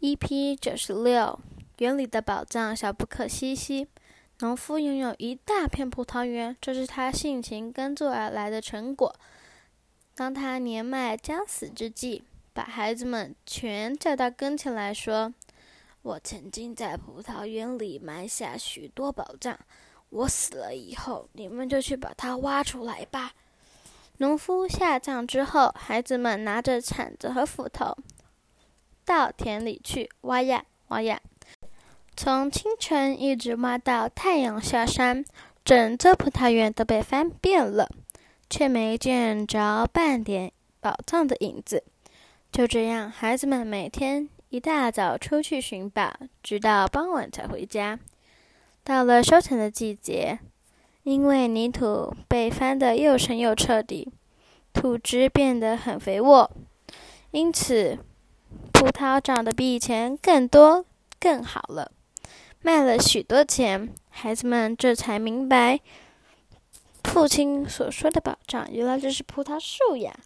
EP 九十六，园里的宝藏小不可西西。农夫拥有一大片葡萄园，这是他辛勤耕作而来的成果。当他年迈将死之际，把孩子们全叫到跟前来说：“我曾经在葡萄园里埋下许多宝藏，我死了以后，你们就去把它挖出来吧。”农夫下葬之后，孩子们拿着铲子和斧头。到田里去挖呀挖呀，从清晨一直挖到太阳下山，整座葡萄园都被翻遍了，却没见着半点宝藏的影子。就这样，孩子们每天一大早出去寻宝，直到傍晚才回家。到了收成的季节，因为泥土被翻得又深又彻底，土质变得很肥沃，因此。葡萄长得比以前更多、更好了，卖了许多钱。孩子们这才明白，父亲所说的保障，原来这是葡萄树呀。